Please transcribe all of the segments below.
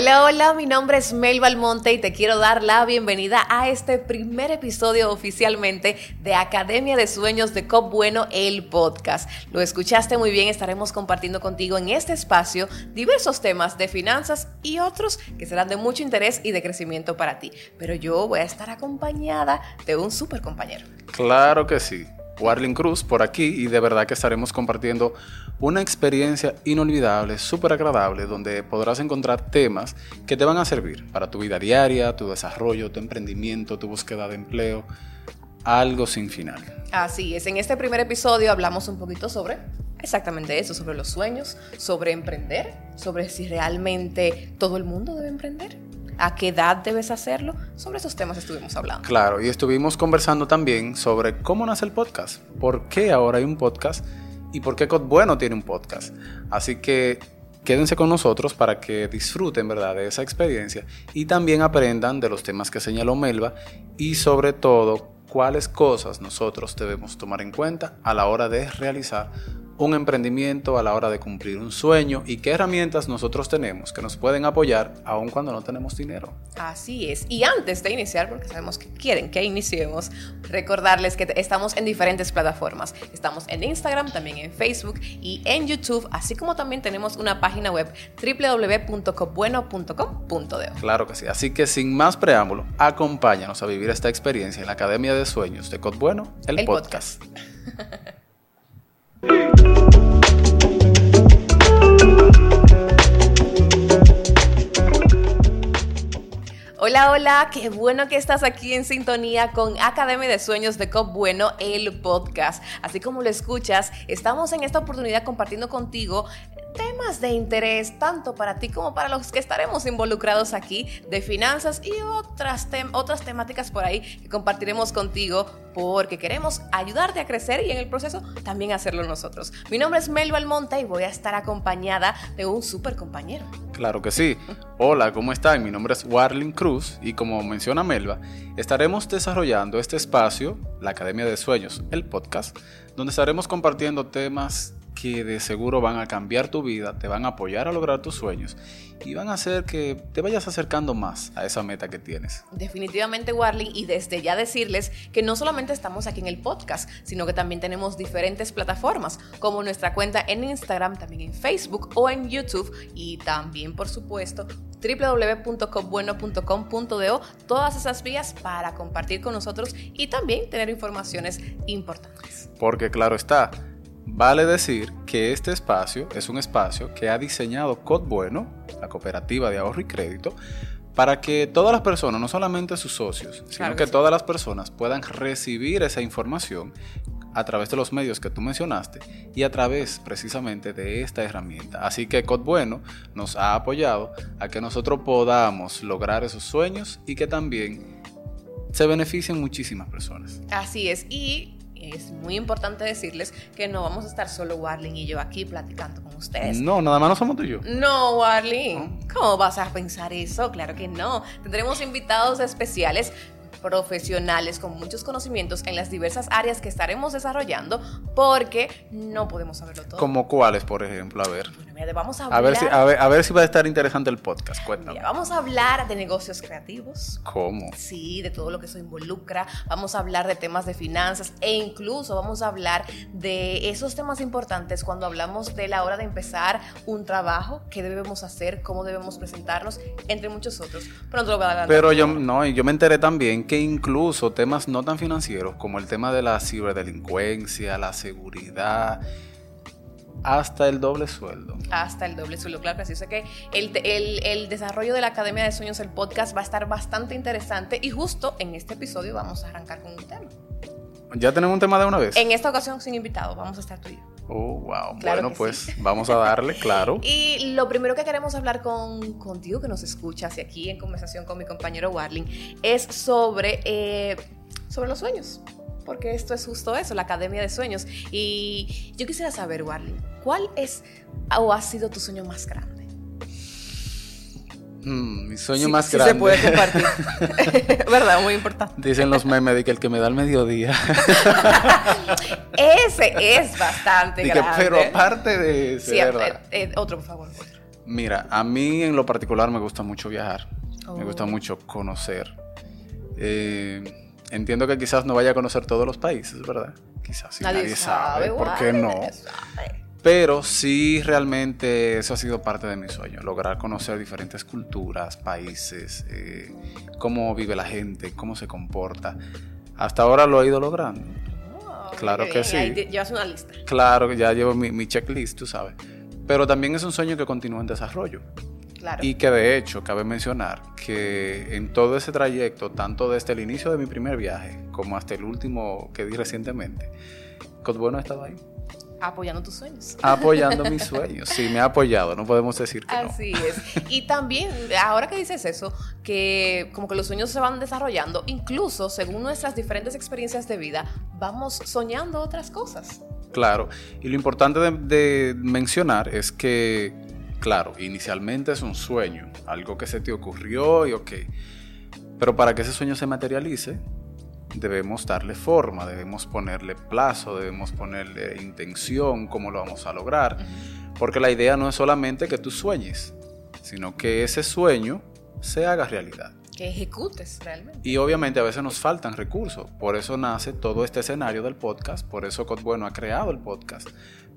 Hola, hola, mi nombre es Mel Balmonte y te quiero dar la bienvenida a este primer episodio oficialmente de Academia de Sueños de Cop Bueno, el podcast. Lo escuchaste muy bien, estaremos compartiendo contigo en este espacio diversos temas de finanzas y otros que serán de mucho interés y de crecimiento para ti. Pero yo voy a estar acompañada de un súper compañero. Claro que sí. Warling Cruz por aquí y de verdad que estaremos compartiendo una experiencia inolvidable, súper agradable, donde podrás encontrar temas que te van a servir para tu vida diaria, tu desarrollo, tu emprendimiento, tu búsqueda de empleo, algo sin final. Así es, en este primer episodio hablamos un poquito sobre exactamente eso, sobre los sueños, sobre emprender, sobre si realmente todo el mundo debe emprender a qué edad debes hacerlo. Sobre esos temas estuvimos hablando. Claro, y estuvimos conversando también sobre cómo nace el podcast, por qué ahora hay un podcast y por qué Cod Bueno tiene un podcast. Así que quédense con nosotros para que disfruten ¿verdad? de esa experiencia y también aprendan de los temas que señaló Melba y sobre todo cuáles cosas nosotros debemos tomar en cuenta a la hora de realizar un emprendimiento a la hora de cumplir un sueño y qué herramientas nosotros tenemos que nos pueden apoyar aun cuando no tenemos dinero. Así es. Y antes de iniciar, porque sabemos que quieren que iniciemos, recordarles que estamos en diferentes plataformas. Estamos en Instagram, también en Facebook y en YouTube, así como también tenemos una página web www.cobueno.com.de. Claro que sí. Así que sin más preámbulo, acompáñanos a vivir esta experiencia en la Academia de Sueños de Cod Bueno, el, podcast. Thank you. Hola, hola, qué bueno que estás aquí en sintonía con Academia de Sueños de Cop Bueno, el podcast. Así como lo escuchas, estamos en esta oportunidad compartiendo contigo temas de interés tanto para ti como para los que estaremos involucrados aquí de finanzas y otras, otras temáticas por ahí que compartiremos contigo porque queremos ayudarte a crecer y en el proceso también hacerlo nosotros. Mi nombre es Mel Almonte y voy a estar acompañada de un súper compañero. Claro que sí. Hola, ¿cómo están? Mi nombre es Warling Cruz y como menciona Melba, estaremos desarrollando este espacio, la Academia de Sueños, el podcast, donde estaremos compartiendo temas que de seguro van a cambiar tu vida, te van a apoyar a lograr tus sueños y van a hacer que te vayas acercando más a esa meta que tienes. Definitivamente, Warling, y desde ya decirles que no solamente estamos aquí en el podcast, sino que también tenemos diferentes plataformas, como nuestra cuenta en Instagram, también en Facebook o en YouTube, y también, por supuesto, www.copbueno.com.do, todas esas vías para compartir con nosotros y también tener informaciones importantes. Porque claro está, Vale decir que este espacio es un espacio que ha diseñado Cod Bueno, la cooperativa de ahorro y crédito, para que todas las personas, no solamente sus socios, sino que, todas las personas puedan recibir esa información a través de los medios que tú mencionaste y a través precisamente de esta herramienta. Así que Cod Bueno nos ha apoyado a que nosotros podamos lograr esos sueños y que también se beneficien muchísimas personas. Así es. Y es muy importante decirles que no vamos a estar solo Warling y yo aquí platicando con ustedes. No, nada más no somos tú y yo. No, Warling. ¿Cómo vas a pensar eso? Claro que no. Tendremos invitados especiales profesionales con muchos conocimientos en las diversas áreas que estaremos desarrollando porque no podemos saberlo todo. ¿Como cuáles, por ejemplo? A ver. Bueno, vamos a hablar... A ver, si, a, ver, si va a estar interesante el podcast, cuéntame. vamos a hablar de negocios creativos. ¿Cómo? Sí, de todo lo que eso involucra. Vamos a hablar de temas de finanzas e incluso vamos a hablar de esos temas importantes cuando hablamos de la hora de empezar un trabajo, qué debemos hacer, cómo debemos presentarnos, entre muchos otros. Pronto lo voy a Pero yo, no, yo me enteré también que incluso temas no tan financieros como el tema de la ciberdelincuencia, la seguridad, hasta el doble sueldo. Hasta el doble sueldo, claro que sí. O sea que el, el, desarrollo de la Academia de Sueños, el podcast, va a estar bastante interesante y justo en este episodio vamos a arrancar con un tema. ¿Ya tenemos un tema de una vez? En esta ocasión sin invitado, vamos a estar tú y yo. Oh, wow. bueno, pues vamos a darle, claro. y lo primero que queremos hablar con, contigo, que nos escuchas, y aquí en conversación con mi compañero Warling, es sobre, eh, sobre los sueños. Porque esto es justo eso, la Academia de Sueños. Y yo quisiera saber, Warling, ¿cuál es o ha sido tu sueño más grande? Mm, mi sueño más grande. Sí se puede compartir. ¿Verdad? Muy importante. Dicen los memes de que el que me da el mediodía. ese es bastante grande. pero aparte de ese, sí, eh, eh, otro, por favor. Mira, a mí en lo particular me gusta mucho viajar. Me gusta Oh. mucho conocer. Eh, entiendo que quizás no vaya a conocer todos los países, ¿verdad? Quizás nadie, sabe, ¿por qué no? nadie sabe. Pero sí realmente eso ha sido parte de mi sueño, lograr conocer diferentes culturas, países, eh, cómo vive la gente, cómo se comporta. Hasta ahora lo he ido logrando. Oh, Claro que sí. ahí Llevas una lista. Claro ya llevo mi, mi checklist, tú sabes. Pero también es un sueño que continúa en desarrollo. Claro. Y que de hecho, cabe mencionar que en todo ese trayecto, tanto desde el inicio de mi primer viaje como hasta el último que di recientemente, Cosbueno ha estado ahí, Apoyando tus sueños. apoyando mis sueños. Sí, me ha apoyado, no podemos decir que no. Así es. Y también, ahora que dices eso, que como que los sueños se van desarrollando, incluso según nuestras diferentes experiencias de vida, vamos soñando otras cosas. Claro, y lo importante de, de mencionar es que, claro, inicialmente es un sueño, algo que se te ocurrió y ok, pero para que ese sueño se materialice, debemos darle forma, debemos ponerle plazo, debemos ponerle intención, cómo lo vamos a lograr, porque la idea no es solamente que tú sueñes, sino que ese sueño se haga realidad. Que ejecutes realmente. Y obviamente a veces nos faltan recursos, por eso nace todo este escenario del podcast, por eso Bueno ha creado el podcast,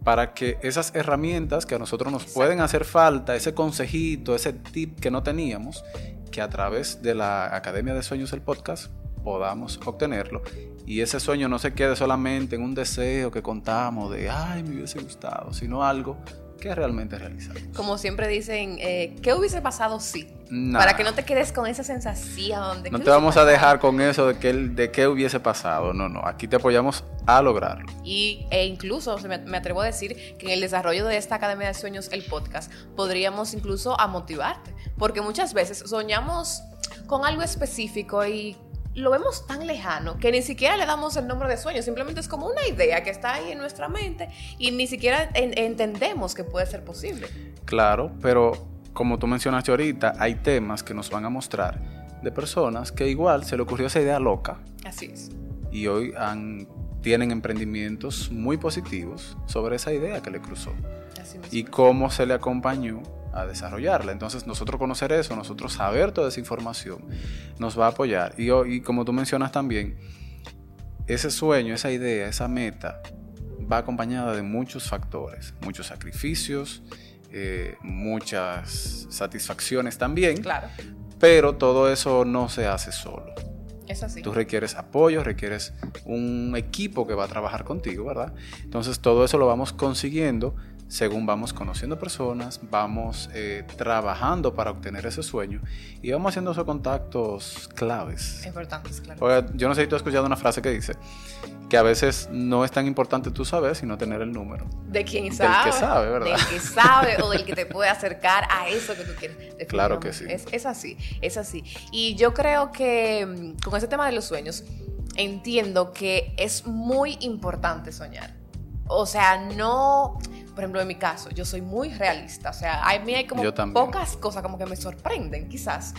para que esas herramientas que a nosotros nos Exacto. pueden hacer falta, ese consejito, ese tip que no teníamos, que a través de la Academia de Sueños del podcast podamos obtenerlo y ese sueño no se quede solamente en un deseo que contamos de, ay, me hubiese gustado, sino algo que realmente realizamos. Como siempre dicen, eh, ¿qué hubiese pasado si? Nah. Para que no te quedes con esa sensación de No ¿qué te vamos a pasado? dejar con eso de que de qué hubiese pasado. No, no. Aquí te apoyamos a lograrlo. Y, e incluso me, me atrevo a decir que en el desarrollo de esta Academia de Sueños, el podcast, podríamos incluso a motivarte. Porque muchas veces soñamos con algo específico y lo vemos tan lejano que ni siquiera le damos el nombre de sueño, simplemente es como una idea que está ahí en nuestra mente y ni siquiera en- entendemos que puede ser posible. Claro, pero como tú mencionaste ahorita, hay temas que nos van a mostrar de personas que igual se le ocurrió esa idea loca Así es. y hoy han, tienen emprendimientos muy positivos sobre esa idea que le cruzó Así mismo. y cómo se le acompañó a desarrollarla. Entonces nosotros conocer eso, nosotros saber toda esa información, nos va a apoyar. Y, y como tú mencionas también, ese sueño, esa idea, esa meta va acompañada de muchos factores, muchos sacrificios, eh, muchas satisfacciones también, Claro, pero todo eso no se hace solo. es así. Tú requieres apoyo, requieres un equipo que va a trabajar contigo, ¿verdad? Entonces todo eso lo vamos consiguiendo según vamos conociendo personas, vamos eh, trabajando para obtener ese sueño y vamos haciendo esos contactos claves. Importantes, claro. Oiga, yo no sé si tú has escuchado una frase que dice que a veces no es tan importante tú saber, sino tener el número. De quien Del sabe. que sabe, ¿verdad? Del que sabe o del que te puede acercar a eso que tú quieres. Claro que sí. Es, es así, es así. Y yo creo que mm, con ese tema de los sueños, entiendo que es muy importante soñar. O sea, no, por ejemplo, en mi caso, yo soy muy realista. O sea, a mí hay como pocas cosas como que me sorprenden, quizás.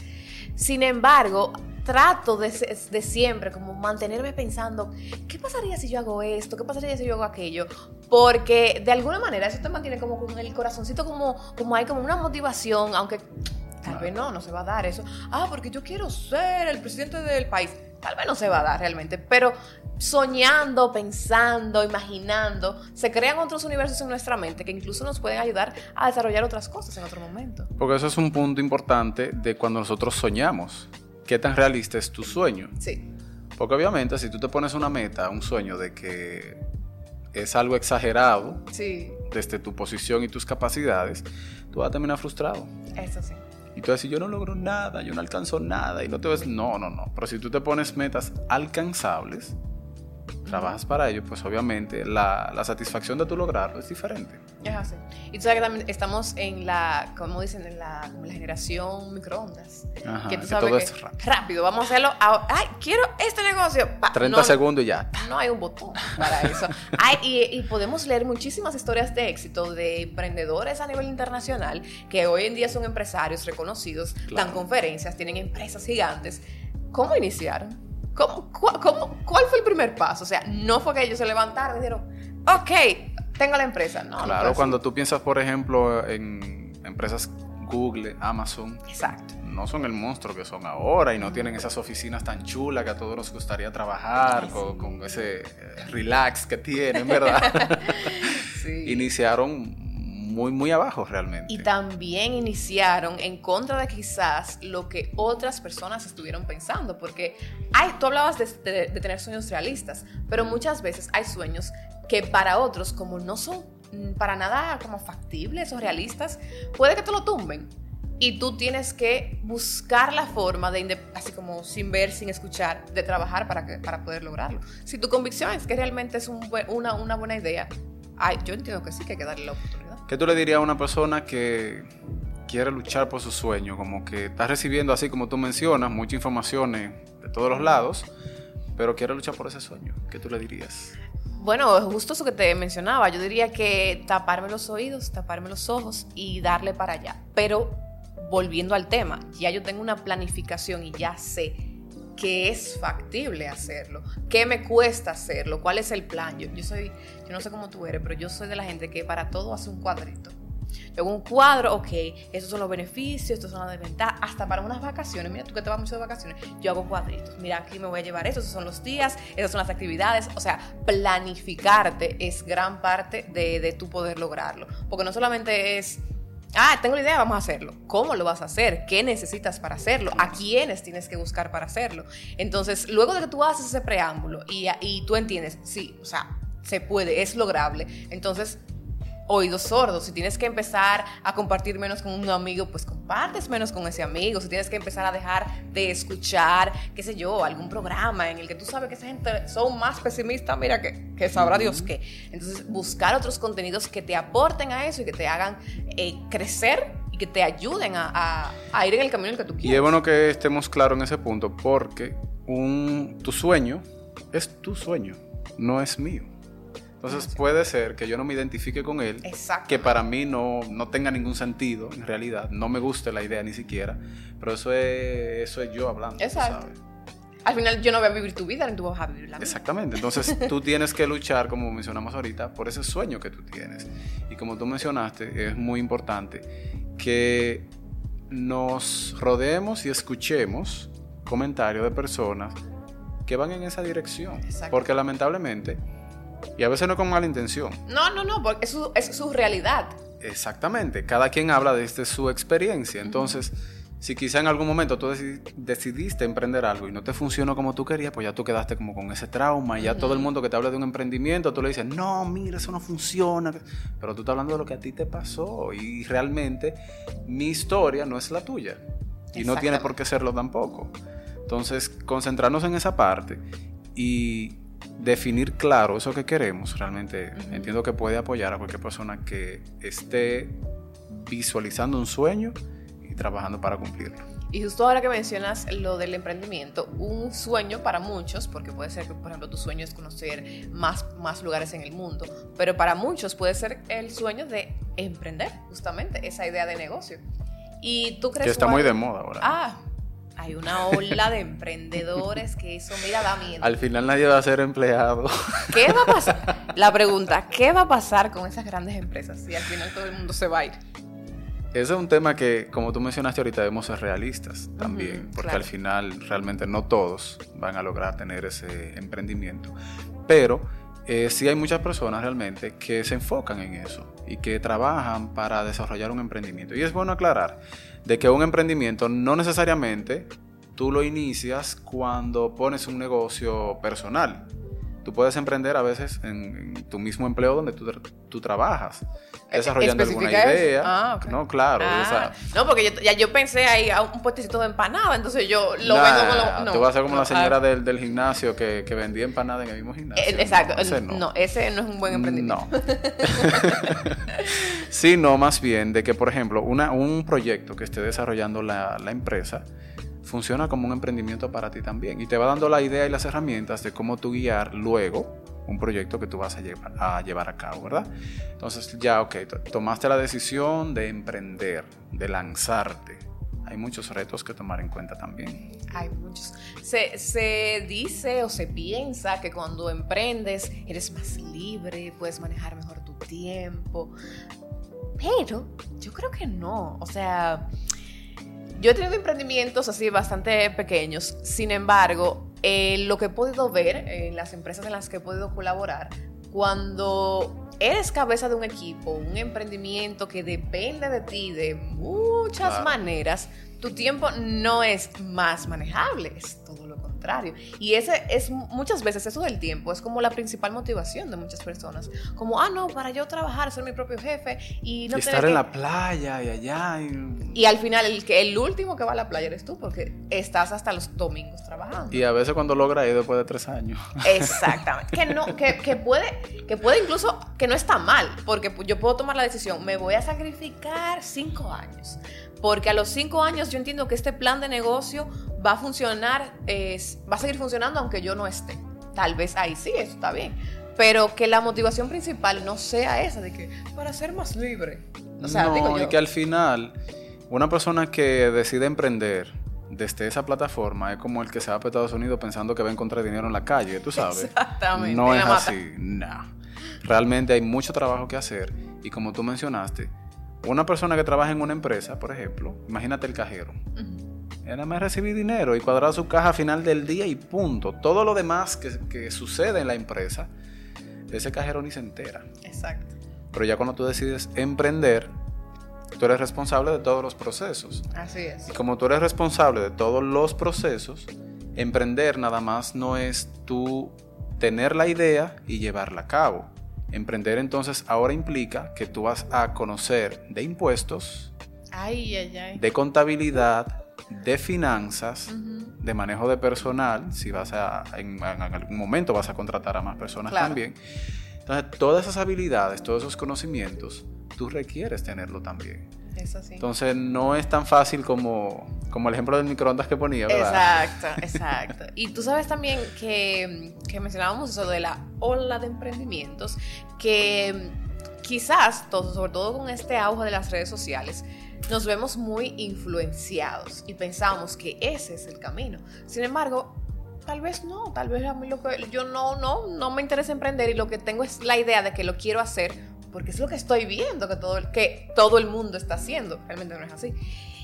Sin embargo, trato de, de siempre como mantenerme pensando, ¿qué pasaría si yo hago esto? ¿Qué pasaría si yo hago aquello? Porque de alguna manera eso te mantiene como con el corazoncito como, como hay como una motivación, aunque tal vez no, no se va a dar eso. Ah, porque yo quiero ser el presidente del país. Tal vez no se va a dar realmente, pero soñando, pensando, imaginando, se crean otros universos en nuestra mente que incluso nos pueden ayudar a desarrollar otras cosas en otro momento. Porque eso es un punto importante de cuando nosotros soñamos. ¿Qué tan realista es tu sueño? Sí, Porque obviamente si tú te pones una meta, un sueño de que es algo exagerado sí, desde tu posición y tus capacidades, tú vas a terminar frustrado. eso sí. Tú decir, yo no logro nada, yo no alcanzo nada, y no te ves, no, no, no. Pero si tú te pones metas alcanzables, trabajas para ello, pues obviamente la, la satisfacción de tu lograrlo es diferente. Es así. Y tú sabes que también estamos en la, como dicen, en la, como la generación microondas. Ajá, que tú que sabes todo que es rápido. rápido, vamos a hacerlo. ahora. Ay, quiero este negocio. Pa, 30 no, segundos y ya. No hay un botón para eso. Ay, y, y podemos leer muchísimas historias de éxito de emprendedores a nivel internacional que hoy en día son empresarios reconocidos, dan conferencias, tienen empresas gigantes. ¿Cómo iniciaron? ¿Cómo, cua- cómo- ¿Cuál fue el primer paso? O sea, no fue que ellos se levantaron y dijeron, ok, tengo la empresa. No, no Claro, así. cuando tú piensas, por ejemplo, en empresas Google, Amazon. Exacto. No son el monstruo que son ahora y no tienen esas oficinas tan chulas que a todos nos gustaría trabajar, Ay, con, sí. con ese eh, relax que tienen, ¿verdad? Sí. Iniciaron muy, muy abajo realmente. Y también iniciaron en contra de quizás lo que otras personas estuvieron pensando, porque hay, tú hablabas de, tener sueños realistas, pero muchas veces hay sueños que para otros, como no son para nada como factibles o realistas, puede que te lo tumben. Y tú tienes que buscar la forma de, así como sin ver, sin escuchar, de trabajar para, que, para poder lograrlo. Si tu convicción es que realmente es una, una buena idea, ay, yo entiendo que sí, que hay que darle la oportunidad. ¿Qué tú le dirías a una persona que quiere luchar por su sueño? Como que está recibiendo, así como tú mencionas, mucha información de todos los lados, pero quiere luchar por ese sueño. ¿Qué tú le dirías? Bueno, justo eso que te mencionaba, yo diría que taparme los oídos, taparme los ojos y darle para allá. Pero volviendo al tema, ya yo tengo una planificación y ya sé que es factible hacerlo, qué me cuesta hacerlo, cuál es el plan. Yo, yo soy, yo no sé cómo tú eres, pero yo soy de la gente que para todo hace un cuadrito. Yo hago un cuadro, ok, estos son los beneficios, estos son las desventajas, hasta para unas vacaciones, mira tú que te vas mucho de vacaciones, yo hago cuadritos, mira aquí me voy a llevar esto, esos son los días, esas son las actividades, o sea, planificarte es gran parte de, de tu poder lograrlo, porque no solamente es, ah, tengo la idea, vamos a hacerlo, ¿cómo lo vas a hacer? ¿Qué necesitas para hacerlo? ¿A quiénes tienes que buscar para hacerlo? Entonces, luego de que tú haces ese preámbulo y, y tú entiendes, sí, o sea, se puede, es lograble, entonces oídos sordos. Si tienes que empezar a compartir menos con un amigo, pues compartes menos con ese amigo. Si tienes que empezar a dejar de escuchar, qué sé yo, algún programa en el que tú sabes que esa gente son más pesimistas, mira que, que sabrá Dios qué. Entonces, buscar otros contenidos que te aporten a eso y que te hagan eh, crecer y que te ayuden a, a- a ir en el camino en el que tú Y es quieres. bueno que estemos claros en ese punto, porque un, tu sueño es tu sueño, no es mío. Entonces puede ser que yo no me identifique con él, Exacto. que para mí no, no tenga ningún sentido en realidad, no me guste la idea ni siquiera, pero eso es, eso es yo hablando. Exacto. sabes. Al final yo no voy a vivir tu vida, ni tú vas a vivir la mía. Exactamente, entonces tú tienes que luchar, como mencionamos ahorita, por ese sueño que tú tienes. Y como tú mencionaste, es muy importante que nos rodeemos y escuchemos comentarios de personas que van en esa dirección. Porque lamentablemente, y a veces no con mala intención, No, no, no, porque es su, es su realidad. Exactamente, cada quien habla desde su experiencia. Entonces, si quizá en algún momento tú deci- decidiste emprender algo y no te funcionó como tú querías, pues ya tú quedaste como con ese trauma y ya todo el mundo que te habla de un emprendimiento, tú le dices, no, mira, eso no funciona. Pero tú estás hablando de lo que a ti te pasó y realmente mi historia no es la tuya y no tiene por qué serlo tampoco. Entonces, concentrarnos en esa parte y definir claro eso que queremos, realmente entiendo que puede apoyar a cualquier persona que esté visualizando un sueño y trabajando para cumplirlo. Y justo ahora que mencionas lo del emprendimiento, un sueño para muchos, porque puede ser que, por ejemplo, tu sueño es conocer más, más lugares en el mundo, pero para muchos puede ser el sueño de emprender, justamente, esa idea de negocio. Y tú crees Que está muy de moda ahora. Ah, hay una ola de emprendedores que eso, mira, da miedo. Al final nadie va a ser empleado. ¿Qué va a pasar? La pregunta, ¿qué va a pasar con esas grandes empresas si al final todo el mundo se va a ir? Ese es un tema que, como tú mencionaste ahorita, debemos ser realistas también, porque claro. al final realmente no todos van a lograr tener ese emprendimiento. Pero eh, sí hay muchas personas realmente que se enfocan en eso y que trabajan para desarrollar un emprendimiento. Y es bueno aclarar de que un emprendimiento no necesariamente tú lo inicias cuando pones un negocio personal. Tú puedes emprender a veces en, en tu mismo empleo donde tú, tú trabajas, desarrollando alguna idea. Ah, ok. No, claro. Ah, no, porque yo, ya yo pensé ahí a un puestecito de empanada, entonces yo lo Nah, vendo con lo. No, Tú vas a ser como no, la señora ah, del, del gimnasio que, que vendía empanada en el mismo gimnasio. eh, Exacto, No, ese no. no. ese no es un buen emprendimiento. No. sí, no, más bien de que, por ejemplo, una, un proyecto que esté desarrollando la, la empresa funciona como un emprendimiento para ti también y te va dando la idea y las herramientas de cómo tú guiar luego un proyecto que tú vas a llevar a, llevar a cabo, ¿verdad? Entonces ya, ok, to- tomaste la decisión de emprender, de lanzarte. Hay muchos retos que tomar en cuenta también. Hay muchos. Se, se dice o se piensa que cuando emprendes eres más libre, puedes manejar mejor tu tiempo. Pero yo creo que no. O sea, yo he tenido emprendimientos así bastante pequeños. Sin embargo, eh, lo que he podido ver en las empresas en las que he podido colaborar, cuando eres cabeza de un equipo, un emprendimiento que depende de ti de muchas maneras, tu tiempo no es más manejable, es todo contrario. Y ese es muchas veces eso del tiempo es como la principal motivación de muchas personas. Como, ah, no, para yo trabajar, ser mi propio jefe y no estar en la playa y allá. Y... al final, el, el último que va a la playa eres tú, porque estás hasta los domingos trabajando. Y a veces cuando logra ir después de tres años. Exactamente. que, no, que, que, puede, que puede incluso, que no está mal, porque yo puedo tomar la decisión, me voy a sacrificar cinco años porque a los cinco años yo entiendo que este plan de negocio va a funcionar, va a seguir funcionando aunque yo no esté. Tal vez ahí sí, eso está bien. Pero que la motivación principal no sea esa, de que para ser más libre. O sea, no, digo yo, y que al final, una persona que decide emprender desde esa plataforma es como el que se va a Estados Unidos pensando que va a encontrar dinero en la calle, tú sabes. Exactamente. No es así, no. Realmente hay mucho trabajo que hacer y como tú mencionaste, una persona que trabaja en una empresa, por ejemplo, imagínate el cajero. Uh Él nada más recibir dinero y cuadrar su caja a final del día y punto. Todo lo demás que, sucede en la empresa, ese cajero ni se entera. Exacto. Pero ya cuando tú decides emprender, tú eres responsable de todos los procesos. Así es. Y como tú eres responsable de todos los procesos, emprender nada más no es tú tener la idea y llevarla a cabo. Emprender entonces ahora implica que tú vas a conocer de impuestos, de contabilidad, de finanzas, de manejo de personal, si vas a, en, algún momento vas a contratar a más personas también. Entonces, todas esas habilidades, todos esos conocimientos, tú requieres tenerlo también. Entonces no es tan fácil como, como el ejemplo del microondas que ponía, ¿verdad? Exacto, exacto. Y tú sabes también que, que mencionábamos eso de la ola de emprendimientos, que quizás, todo, sobre todo con este auge de las redes sociales, nos vemos muy influenciados y pensamos que ese es el camino. Sin embargo, tal vez no, tal vez a mí lo que yo no, no, no me interesa emprender y lo que tengo es la idea de que lo quiero hacer porque es lo que estoy viendo que todo, que todo el mundo está haciendo. Realmente no es así.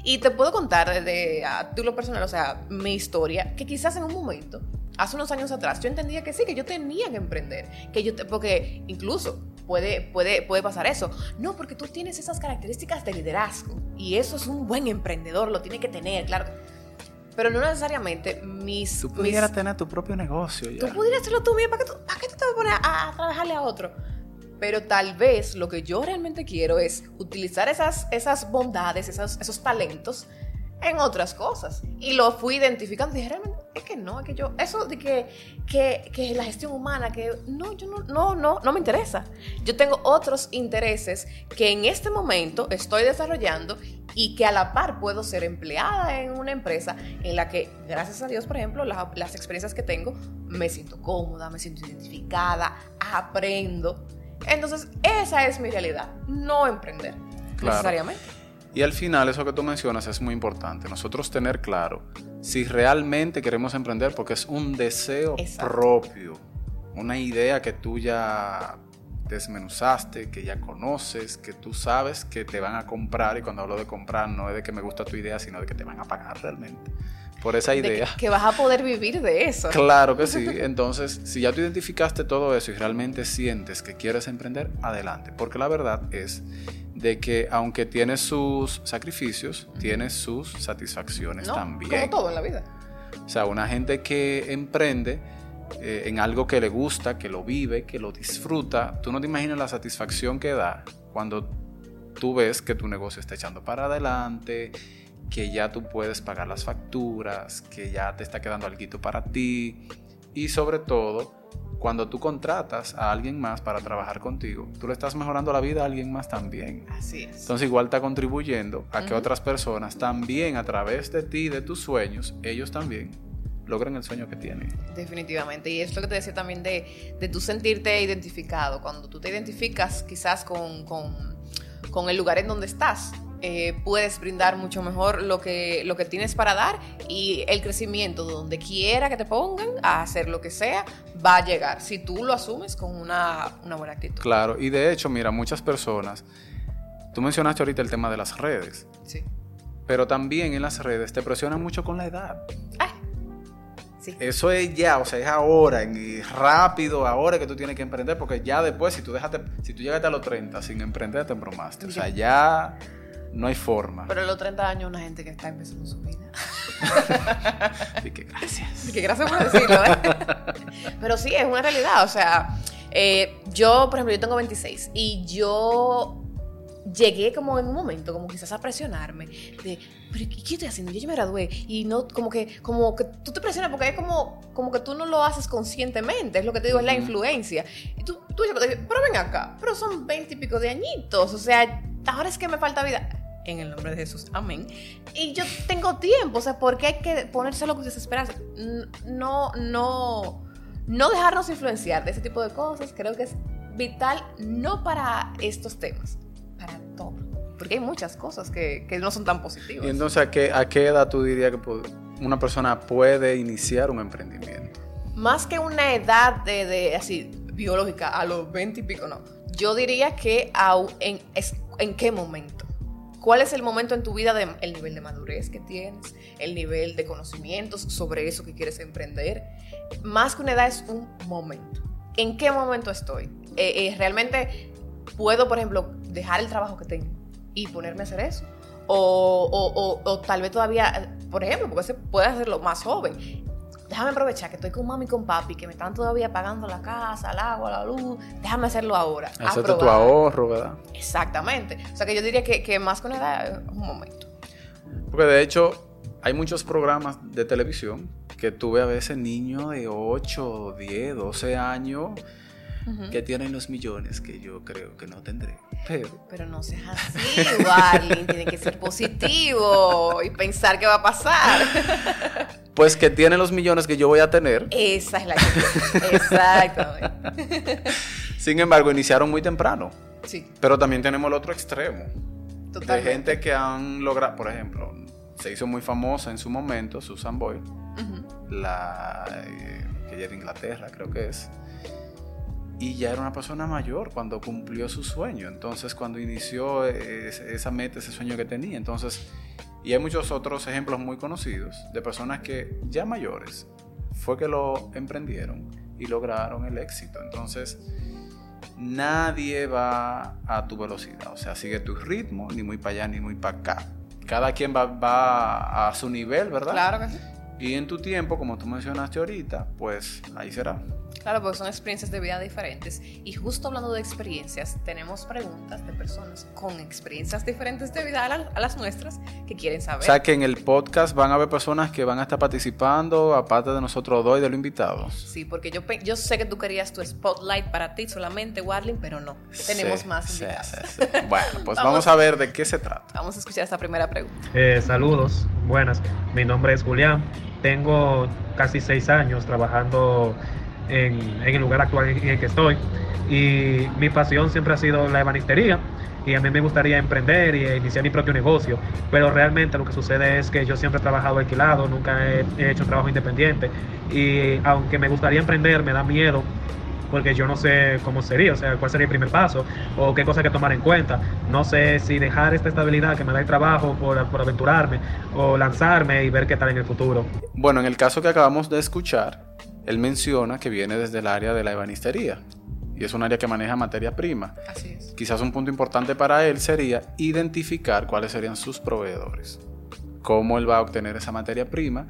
Y te puedo contar desde a lo personal, o sea, mi historia, que quizás en un momento, hace unos años atrás, yo entendía que sí, que yo tenía que emprender, que yo porque incluso puede, puede, puede pasar eso. No, porque tú tienes esas características de liderazgo y eso es un buen emprendedor, lo tiene que tener, claro. Pero no necesariamente mis... Tú pudieras tener tu propio negocio ya. Tú pudieras hacerlo tú mismo, ¿para qué, ¿para qué tú te vas a poner a trabajarle a otro? Pero tal vez lo que yo realmente quiero es utilizar esas, esas bondades, esos, esos talentos en otras cosas. Y lo fui identificando. Dije, realmente, es que no, es que yo, eso de que, que, que, la gestión humana, que no, yo no, no, no, no me interesa. Yo tengo otros intereses que en este momento estoy desarrollando y que a la par puedo ser empleada en una empresa en la que, gracias a Dios, por ejemplo, las experiencias que tengo, me siento cómoda, me siento identificada, aprendo. Entonces, esa es mi realidad, no emprender necesariamente. Y al final, eso que tú mencionas es muy importante. Nosotros tener claro si realmente queremos emprender, porque es un deseo propio, una idea que tú ya desmenuzaste, que ya conoces, que tú sabes que te van a comprar. Y cuando hablo de comprar, no es de que me gusta tu idea, sino de que te van a pagar realmente por esa idea. Que, vas a poder vivir de eso. Claro que sí. Entonces, si ya tú identificaste todo eso y realmente sientes que quieres emprender, adelante. Porque la verdad es de que aunque tiene sus sacrificios, tiene sus satisfacciones también. Como todo en la vida. O sea, una gente que emprende eh, en algo que le gusta, que lo vive, que lo disfruta, tú no te imaginas la satisfacción que da cuando tú ves que tu negocio está echando para adelante, que ya tú puedes pagar las facturas, que ya te está quedando algo para ti y sobre todo cuando tú contratas a alguien más para trabajar contigo, tú le estás mejorando la vida a alguien más también. Así es. Entonces igual está contribuyendo a que otras personas también a través de ti, de tus sueños, ellos también logren el sueño que tienen. Definitivamente. Y es lo que te decía también de, de tú sentirte identificado. Cuando tú te identificas quizás con, con, con el lugar en donde estás, eh, puedes brindar mucho mejor lo que, lo que tienes para dar y el crecimiento donde quiera que te pongan a hacer lo que sea va a llegar si tú lo asumes con una, buena actitud. Claro, y de hecho, mira, muchas personas Tú mencionaste ahorita el tema de las redes. Sí. Pero también en las redes te presionan mucho con la edad. Ay. Sí. Eso es ya, o sea, es ahora, en- rápido, ahora que tú tienes que emprender, porque ya después, si tú dejaste, si tú llegaste a los 30 sin emprender, te embromaste. O sea, ya no hay forma. Pero a los 30 años una gente que está empezando su vida. Así que gracias. Así que gracias por decirlo, ¿eh? Pero sí, es una realidad. O sea, eh, yo, por ejemplo, yo tengo 26 y yo llegué como en un momento, como quizás a presionarme de, pero ¿qué estoy haciendo? Yo ya me gradué y no, como que, como que tú te presionas porque es como, como que tú no lo haces conscientemente, es lo que te digo, es la influencia. Y tú, tú dices, pero ven acá, pero son 20 y pico de añitos, o sea, ahora es que me falta vida. En el nombre de Jesús, amén. Y yo tengo tiempo, o sea, ¿por qué hay que ponerse lo que desesperarse? N- No, no, no dejarnos influenciar de ese tipo de cosas. Creo que es vital, no para estos temas, para todo. Porque hay muchas cosas que, que no son tan positivas. Y entonces, ¿a qué, ¿a qué edad tú dirías que una persona puede iniciar un emprendimiento? Más que una edad de, de, así biológica a los 20 y pico, no. Yo diría que en, en qué momento. ¿Cuál es el momento en tu vida, de, el nivel de madurez que tienes, el nivel de conocimientos sobre eso que quieres emprender? Más que una edad es un momento. ¿En qué momento estoy? Eh, eh, ¿Realmente puedo, por ejemplo, dejar el trabajo que tengo y ponerme a hacer eso? O, o- o- o tal vez todavía, por ejemplo, porque se puede hacerlo más joven. Déjame aprovechar que estoy con mami y con papi, que me están todavía pagando la casa, el agua, la luz. Déjame hacerlo ahora. Hacerte tu ahorro, ¿verdad? Exactamente. O sea que yo diría que, que más que una edad es un momento. Porque de hecho, hay muchos programas de televisión que tuve a veces niños de 8, 10, 12 años que tienen los millones que yo creo que no tendré. Pero Pero no seas así, Warling. Tiene que ser positivo y pensar qué va a pasar. pues que tienen los millones que yo voy a tener. Esa es la que. Exactamente. Sin embargo, iniciaron muy temprano. Sí, Pero también tenemos el otro extremo. De totalmente. gente que han logrado, por ejemplo, se hizo muy famosa en su momento, Susan Boyle, la eh, que ella es de Inglaterra, creo que es. Y ya era una persona mayor cuando cumplió su sueño. Entonces, cuando inició esa meta, ese sueño que tenía. Entonces, y hay muchos otros ejemplos muy conocidos de personas que ya mayores fue que lo emprendieron y lograron el éxito. Entonces, nadie va a tu velocidad. O sea, sigue tu ritmo, ni muy para allá ni muy para acá. Cada quien va, va a su nivel, ¿verdad? Claro que sí. Y en tu tiempo, como tú mencionaste ahorita, pues ahí será. Claro, porque son experiencias de vida diferentes. Y justo hablando de experiencias, tenemos preguntas de personas con experiencias diferentes de vida a, la- a las nuestras que quieren saber. O sea que en el podcast van a haber personas que van a estar participando, aparte de nosotros dos y de los invitados. Sí, porque yo, yo sé que tú querías tu spotlight para ti solamente, Warling, pero no. Tenemos Sí, más sí, invitados. sí, sí. Bueno, pues Vamos. vamos a ver de qué se trata. Vamos a escuchar esta primera pregunta. Eh, saludos, buenas. Mi nombre es Julián. Tengo casi seis años trabajando en, en el lugar actual en el que estoy. Y mi pasión siempre ha sido la ebanistería. Y a mí me gustaría emprender y iniciar mi propio negocio. Pero realmente lo que sucede es que yo siempre he trabajado alquilado, nunca he, he hecho un trabajo independiente. Y aunque me gustaría emprender, me da miedo porque yo no sé cómo sería, o sea, cuál sería el primer paso o qué cosa hay que tomar en cuenta. No sé si dejar esta estabilidad que me da el trabajo por, por aventurarme o lanzarme y ver qué tal en el futuro. Bueno, en el caso que acabamos de escuchar, él menciona que viene desde el área de la ebanistería. Y es un área que maneja materia prima. Así es. Quizás un punto importante para él sería identificar cuáles serían sus proveedores. Cómo él va a obtener esa materia prima,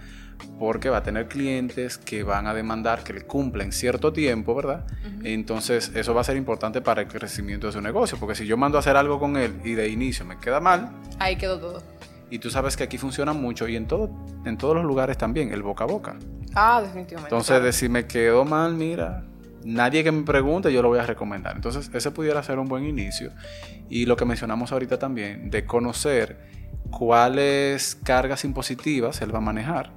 porque va a tener clientes que van a demandar que le cumplen cierto tiempo, ¿verdad? Entonces eso va a ser importante para el crecimiento de su negocio, porque si yo mando a hacer algo con él y de inicio me queda mal, Ahí quedó todo. Y tú sabes que aquí funciona mucho y en, todo, en todos los lugares también, el boca a boca. Ah, definitivamente. Entonces, de si me quedó mal, mira, nadie que me pregunte, yo lo voy a recomendar. Entonces, ese pudiera ser un buen inicio. Y lo que mencionamos ahorita también, de conocer cuáles cargas impositivas él va a manejar,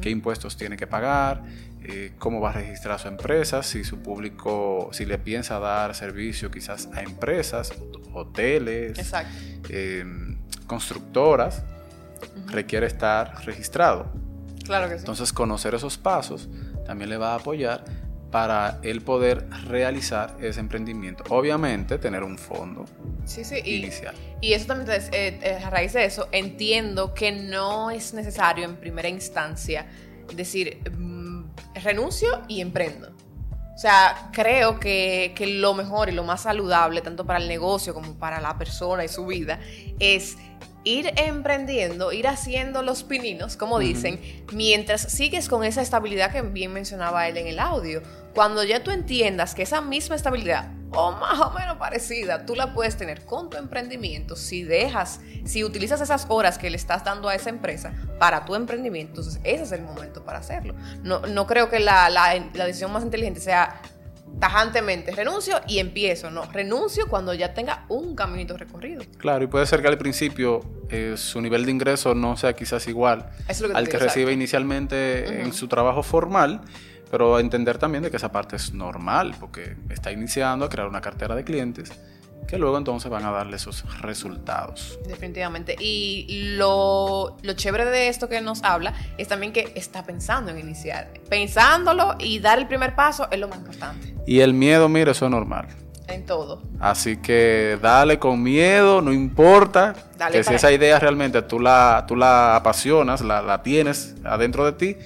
qué impuestos tiene que pagar, eh, cómo va a registrar su empresa, si su público, si le piensa dar servicio quizás a empresas, hoteles, Exacto. eh, constructoras, requiere estar registrado. Claro que sí. Entonces conocer esos pasos también le va a apoyar para él poder realizar ese emprendimiento. Obviamente, tener un fondo sí, sí, y, inicial. Y eso también, eh, eh, a raíz de eso, entiendo que no es necesario en primera instancia decir, mm, renuncio y emprendo. O sea, creo que, que, lo mejor y lo más saludable, tanto para el negocio como para la persona y su vida, es ir emprendiendo, ir haciendo los pininos, como dicen, mientras sigues con esa estabilidad que bien mencionaba él en el audio. Cuando ya tú entiendas que esa misma estabilidad, o más o menos parecida, tú la puedes tener con tu emprendimiento, si dejas, si utilizas esas horas que le estás dando a esa empresa para tu emprendimiento, entonces ese es el momento para hacerlo. No, no creo que la, la, la decisión más inteligente sea tajantemente renuncio y empiezo, no, renuncio cuando ya tenga un caminito recorrido. Claro, y puede ser que al principio eh, su nivel de ingreso no sea quizás igual al que recibe inicialmente en su trabajo formal, pero entender también de que esa parte es normal, porque está iniciando a crear una cartera de clientes que luego entonces van a darle esos resultados. Definitivamente. Y lo, lo, chévere de esto que nos habla es también que está pensando en iniciar. Pensándolo y dar el primer paso es lo más importante. Y el miedo, mire, eso es normal. En todo. Así que dale con miedo, no importa. que si esa idea realmente tú la, tú la apasionas, la, la tienes adentro de ti,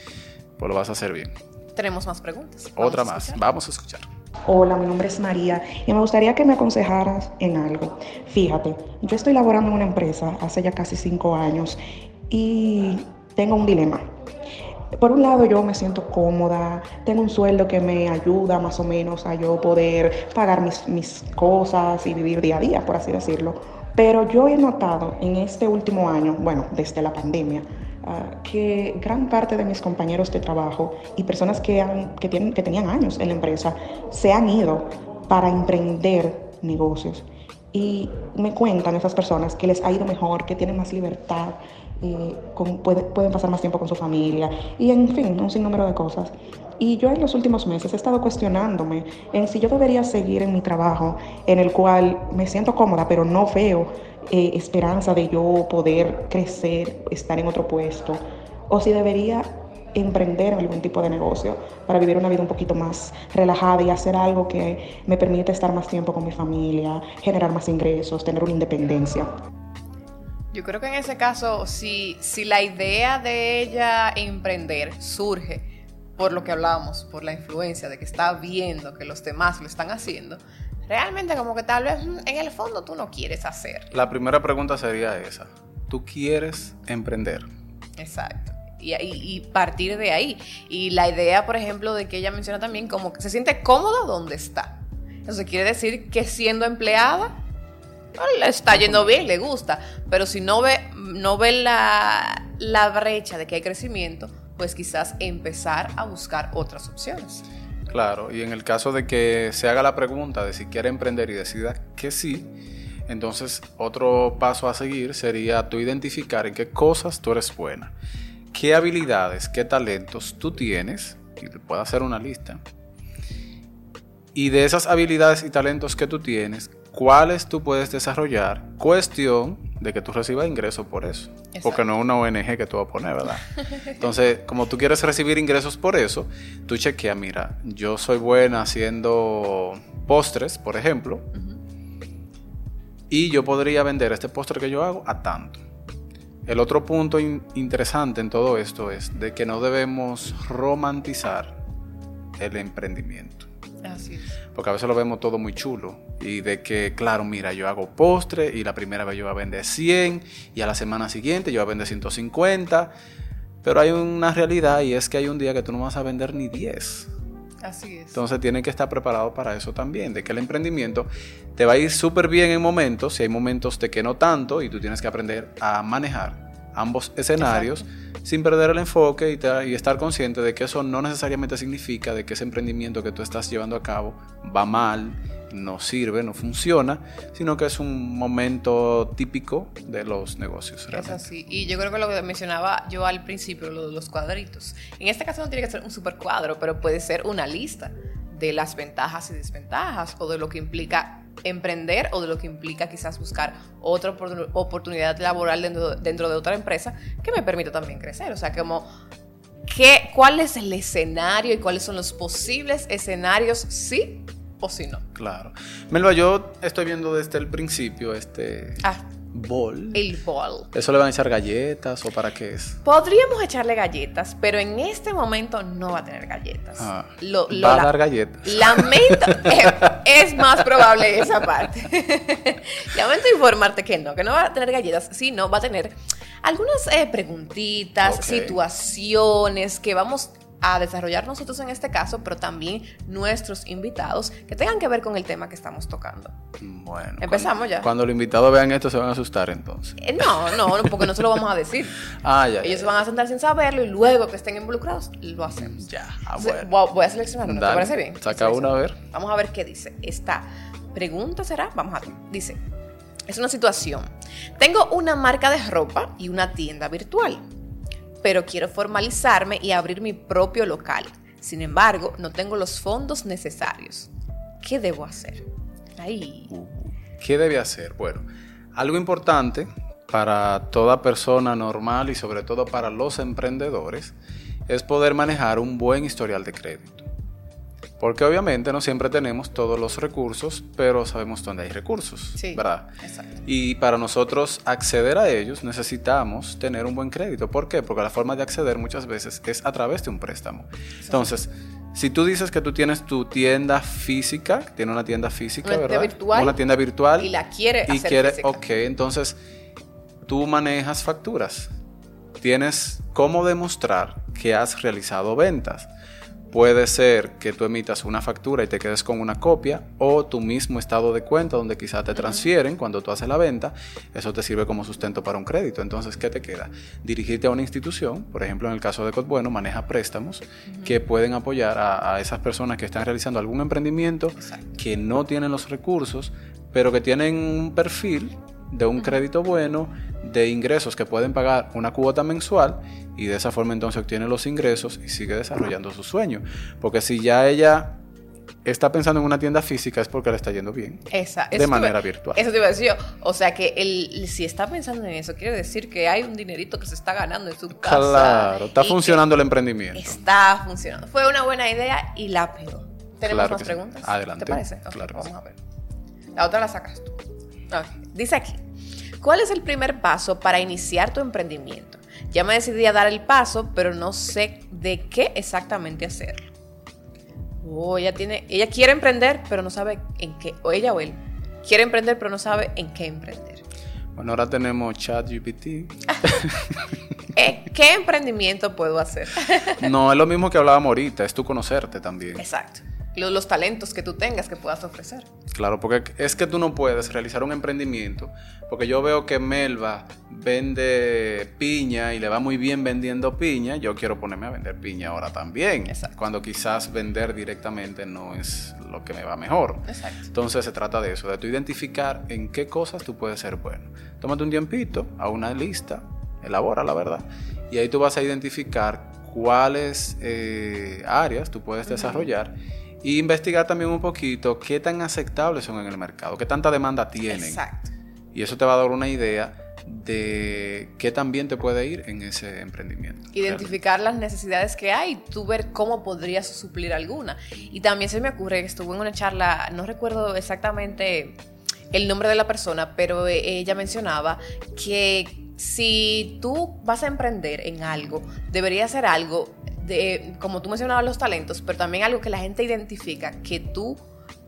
pues lo vas a hacer bien. Tenemos más preguntas. Otra más. Vamos a escuchar. Hola, mi nombre es María y me gustaría que me aconsejaras en algo. Fíjate, yo estoy laborando en una empresa hace ya casi cinco años y tengo un dilema. Por un lado yo me siento cómoda, tengo un sueldo que me ayuda más o menos a yo poder pagar mis, mis cosas y vivir día a día, por así decirlo. Pero yo he notado en este último año, bueno, desde la pandemia, Ah, que gran parte de mis compañeros de trabajo y personas que, han, que, tienen, que tenían años en la empresa se han ido para emprender negocios. Y me cuentan esas personas que les ha ido mejor, que tienen más libertad, eh, pueden pasar más tiempo con su familia y en fin, un sinnúmero de cosas. Y yo en los últimos meses he estado cuestionándome en si yo debería seguir en mi trabajo, en el cual me siento cómoda, pero no veo eh, esperanza de yo poder crecer, estar en otro puesto, o si debería emprender algún tipo de negocio para vivir una vida un poquito más relajada y hacer algo que me permita estar más tiempo con mi familia, generar más ingresos, tener una independencia. Yo creo que en ese caso, si, si la idea de ella emprender surge por lo que hablábamos, por la influencia de que está viendo que los demás lo están haciendo, realmente como que tal vez mm, en el fondo tú no quieres hacer. La primera pregunta sería esa. ¿Tú quieres emprender? Exacto. Y, y, partir de ahí. Y la idea, por ejemplo, de que ella menciona también como que se siente cómoda donde está. Eso quiere decir que siendo empleada, le está yendo bien, le gusta. Pero si no ve, no ve la, la brecha de que hay crecimiento, pues quizás empezar a buscar otras opciones. Claro, y en el caso de que se haga la pregunta de si quiere emprender y decida que sí, entonces otro paso a seguir sería tú identificar en qué cosas tú eres buena, qué habilidades, qué talentos tú tienes, y te puedo hacer una lista. Y de esas habilidades y talentos que tú tienes, cuáles tú puedes desarrollar, cuestión de que tú recibas ingresos por eso. Porque no es una ONG que tú vas a poner, ¿verdad? Entonces, como tú quieres recibir ingresos por eso, tú chequea, mira, yo soy buena haciendo postres, por ejemplo, y yo podría vender este postre que yo hago a tanto. El otro punto interesante en todo esto es de que no debemos romantizar el emprendimiento. Así es. Porque a veces lo vemos todo muy chulo. Y de que, claro, mira, yo hago postre y la primera vez yo voy a vender 100 y a la semana siguiente yo voy a vender 150. Pero hay una realidad y es que hay un día que tú no vas a vender ni 10. Así es. Entonces tienen que estar preparados para eso también, de que el emprendimiento te va a ir súper bien en momentos, y hay momentos de que no tanto, y tú tienes que aprender a manejar ambos escenarios sin perder el enfoque y, estar consciente de que eso no necesariamente significa de que ese emprendimiento que tú estás llevando a cabo va mal, no sirve, no funciona, sino que es un momento típico de los negocios. Es así. Y yo creo que lo que mencionaba yo al principio, lo de los cuadritos. En este caso no tiene que ser un super cuadro, pero puede ser una lista de las ventajas y desventajas o de lo que implica emprender o de lo que implica quizás buscar otra oportunidad laboral dentro, dentro de otra empresa que me permita también crecer. O sea, como ¿qué, ¿cuál es el escenario y cuáles son los posibles escenarios sí o sí no? Claro. Melba, yo estoy viendo desde el principio este Ah, bol. el bol. ¿Eso le van a echar galletas o para qué es? Podríamos echarle galletas, pero en este momento no va a tener galletas. Ah, Lo- lo- va a dar galletas. Lamento, eh, es más probable esa parte. Lamento informarte que no, que no va a tener galletas, sino va a tener algunas eh, preguntitas, situaciones que vamos a desarrollar nosotros en este caso, pero también nuestros invitados que tengan que ver con el tema que estamos tocando. Bueno. Empezamos cuando, ya. Cuando los invitados vean esto se van a asustar entonces. Eh, no, no, porque no se lo vamos a decir. Ah, ya. Ellos ya, se van a sentar sin saberlo y luego que estén involucrados, lo hacemos. Ya. Ah, Entonces, bueno. voy- voy a seleccionar una, ¿te parece bien? saca una, a ver. Vamos a ver qué dice. Esta pregunta será, vamos a ver. Dice, es una situación. Tengo una marca de ropa y una tienda virtual, pero quiero formalizarme y abrir mi propio local. Sin embargo, no tengo los fondos necesarios. ¿Qué debo hacer? Ahí. ¿Qué debe hacer? Bueno, algo importante para toda persona normal y sobre todo para los emprendedores es poder manejar un buen historial de crédito. Porque obviamente no siempre tenemos todos los recursos, pero sabemos dónde hay recursos, Sí. ¿verdad? Exacto. Y para nosotros acceder a ellos necesitamos tener un buen crédito. ¿Por qué? Porque la forma de acceder muchas veces es a través de un préstamo. Entonces, si tú dices que tú tienes tu tienda física, tiene una tienda física, Una tienda ¿verdad? virtual. Una tienda virtual. Y la quiere y hacer quiere, física. ok, entonces tú manejas facturas. Tienes cómo demostrar que has realizado ventas. Puede ser que tú emitas una factura y te quedes con una copia o tu mismo estado de cuenta donde quizá te transfieren cuando tú haces la venta. Eso te sirve como sustento para un crédito. Entonces, ¿qué te queda? Dirigirte a una institución, por ejemplo, en el caso de Cotbueno, maneja préstamos que pueden apoyar a, a esas personas que están realizando algún emprendimiento Exacto. que no tienen los recursos, pero que tienen un perfil de un crédito bueno, de ingresos que pueden pagar una cuota mensual y de esa forma entonces obtiene los ingresos y sigue desarrollando su sueño. Porque si ya ella está pensando en una tienda física es porque le está yendo bien. Esa, De te manera virtual. Eso te iba a decir yo. O sea que el, si está pensando en eso, quiere decir que hay un dinerito que se está ganando en su casa. Claro, está funcionando el emprendimiento. Está funcionando. Fue una buena idea y la pegó. ¿Tenemos Claro más sí. preguntas? Adelante. ¿Te parece? Claro vamos sí. a ver. La otra la sacas tú. Ok, Dice aquí. ¿Cuál es el primer paso para iniciar tu emprendimiento? Ya me decidí a dar el paso, pero no sé de qué exactamente hacerlo. Oh, ella tiene, ella quiere emprender, pero no sabe en qué, o ella o él quiere emprender, pero no sabe en qué emprender. Bueno, ahora tenemos ChatGPT. Eh, ¿Qué emprendimiento puedo hacer? No es lo mismo que hablábamos ahorita, es tú conocerte también. Exacto. Los, los talentos que tú tengas que puedas ofrecer. Claro, porque es que tú no puedes realizar un emprendimiento, porque yo veo que Melba vende piña y le va muy bien vendiendo piña, yo quiero ponerme a vender piña ahora también, Exacto. cuando quizás vender directamente no es lo que me va mejor. Exacto. Entonces se trata de eso, de tú identificar en qué cosas tú puedes ser bueno. Tómate un tiempito, a una lista, elabora la verdad, y ahí tú vas a identificar cuáles eh, áreas tú puedes desarrollar e investigar también un poquito qué tan aceptables son en el mercado, qué tanta demanda tienen. Exacto. Y eso te va a dar una idea de qué tan bien te puede ir en ese emprendimiento. Identificar las necesidades que hay y tú ver cómo podrías suplir alguna. Y también se me ocurre que estuve en una charla, no recuerdo exactamente el nombre de la persona, pero eh, ella mencionaba que si tú vas a emprender en algo, debería ser algo de, como tú mencionabas los talentos, pero también algo que la gente identifica que tú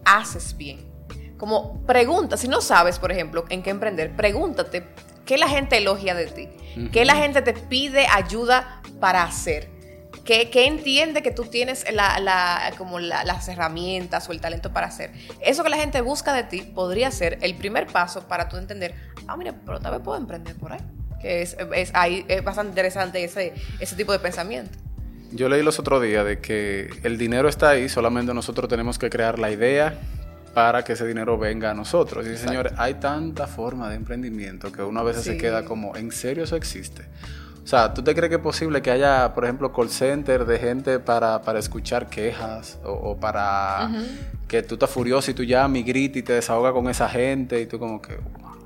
haces bien. Como pregunta, si no sabes, por ejemplo, en qué emprender, pregúntate qué la gente elogia de ti, qué la gente te pide ayuda para hacer, qué, qué entiende que tú tienes la- la- como la- las herramientas o el talento para hacer. Eso que la gente busca de ti podría ser el primer paso para tú entender, ah, mira, pero tal vez puedo emprender por ahí. Que es, es, ahí, es bastante interesante ese, ese tipo de pensamiento. Yo leí los otros días de que el dinero está ahí, solamente nosotros tenemos que crear la idea para que ese dinero venga a nosotros. Y señores, hay tanta forma de emprendimiento que uno a veces se queda como, ¿en serio eso existe? O sea, ¿tú te crees que es posible que haya, por ejemplo, call center de gente para, para escuchar quejas o, o para que tú estás furioso y tú llamas y gritas y te desahogas con esa gente y tú como que,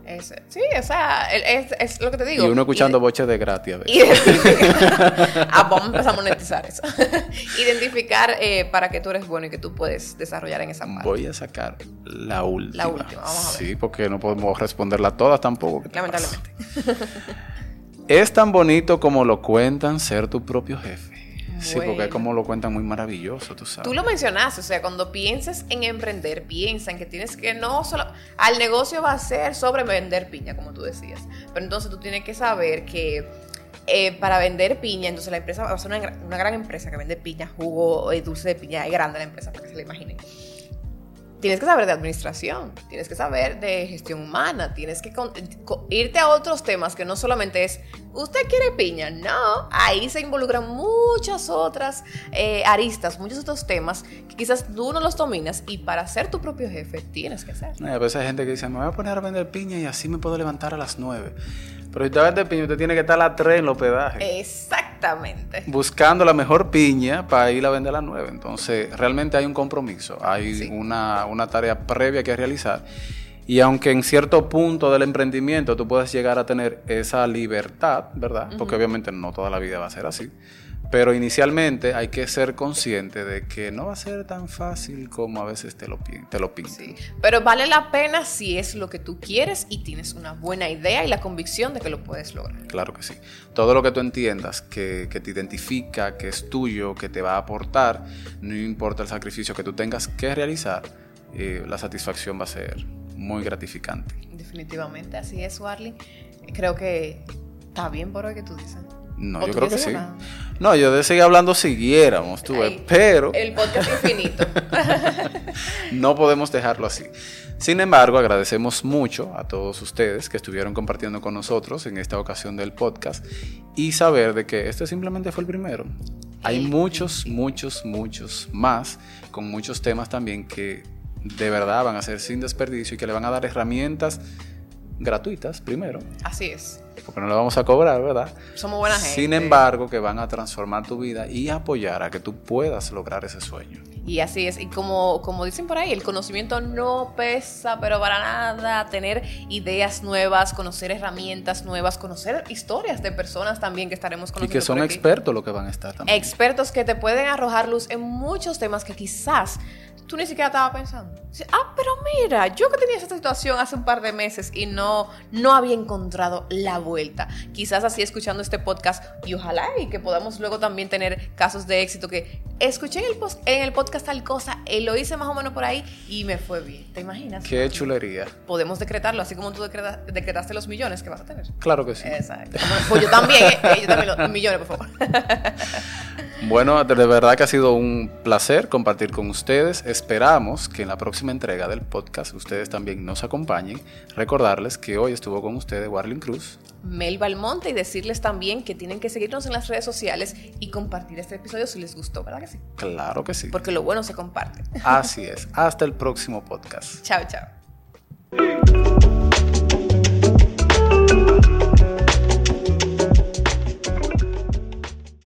Ese. Sí, o sea, es, es lo que te digo. Y uno escuchando boches de gratis a veces. Ah, vamos a empezar a monetizar eso. Identificar eh, para qué tú eres bueno y que tú puedes desarrollar en esa parte. Voy a sacar la última. La última, vamos a ver. Sí, porque no podemos responderla todas tampoco. Lamentablemente. Es tan bonito como lo cuentan ser tu propio jefe. Sí, porque es como lo cuentan muy maravilloso, tú sabes. Tú lo mencionaste, o sea, cuando pienses en emprender, piensa en que tienes que no solo... Al negocio va a ser sobre vender piña, como tú decías. Pero entonces tú tienes que saber que eh, para vender piña, entonces la empresa va a ser una, una gran empresa que vende piña, jugo, eh, dulce de piña, es grande la empresa, para que se la imaginen. Tienes que saber de administración, tienes que saber de gestión humana, tienes que con- co- irte a otros temas que no solamente es, usted quiere piña, no, ahí se involucran muchas otras eh, aristas, muchos otros temas que quizás tú no los dominas y para ser tu propio jefe tienes que hacer. No, a veces hay gente que dice, me voy a poner a vender piña y así me puedo levantar a las 9. Pero si usted vende piña, usted tiene que estar a las 3 en los hospedaje. Exactamente. buscando la mejor piña para ir a vender a las 9. Entonces, realmente hay un compromiso, hay Sí. una, una tarea previa que realizar. Y aunque en cierto punto del emprendimiento tú puedes llegar a tener esa libertad, ¿verdad? Porque obviamente no toda la vida va a ser así. Pero inicialmente hay que ser consciente de que no va a ser tan fácil como a veces te lo, te lo pintan. Sí. Pero vale la pena si es lo que tú quieres y tienes una buena idea y la convicción de que lo puedes lograr. Claro que sí. Todo lo que tú entiendas que, que te identifica, que es tuyo, que te va a aportar, no importa el sacrificio que tú tengas que realizar, eh, la satisfacción va a ser muy gratificante. Definitivamente, así es, Warly. Creo que está bien por hoy que tú dices. No, ¿O yo creo que sí. No, yo de seguir hablando siguiéramos, tú ves, pero El podcast infinito. no podemos dejarlo así. Sin embargo, agradecemos mucho a todos ustedes que estuvieron compartiendo con nosotros en esta ocasión del podcast y saber de que este simplemente fue el primero. Hay muchos, muchos, muchos más con muchos temas también que de verdad van a ser sin desperdicio y que le van a dar herramientas gratuitas primero, Así es. porque no le vamos a cobrar, ¿verdad? Somos buena gente. Sin embargo, que van a transformar tu vida y apoyar a que tú puedas lograr ese sueño. Y así es. Y como, como dicen por ahí, el conocimiento no pesa, pero para nada. Tener ideas nuevas, conocer herramientas nuevas, conocer historias de personas también que estaremos Y conociendo. que son por aquí. expertos lo que van a estar también. expertos que te pueden arrojar luz en muchos temas que quizás tú ni siquiera estabas pensando. Ah, pero mira, yo que tenía esa situación hace un par de meses y no, no había encontrado la vuelta. Quizás así escuchando este podcast y ojalá y que podamos luego también tener casos de éxito que escuché en el, pos- en el podcast tal cosa, eh, lo hice más o menos por ahí y me fue bien. ¿Te imaginas? Qué chulería. Podemos decretarlo, así como tú decreta- decretaste los millones que vas a tener. Claro que sí. Exacto. Pues yo también, eh, eh, yo también los millones, por favor. Bueno, de verdad que ha sido un placer compartir con ustedes. Esperamos que en la próxima entrega del podcast ustedes también nos acompañen. Recordarles que hoy estuvo con ustedes Warlin Cruz. Mel Balmonte y decirles también que tienen que seguirnos en las redes sociales y compartir este episodio si les gustó, ¿verdad que sí? Claro que sí. Porque lo bueno se comparte. Así es. Hasta el próximo podcast. Chao, chao.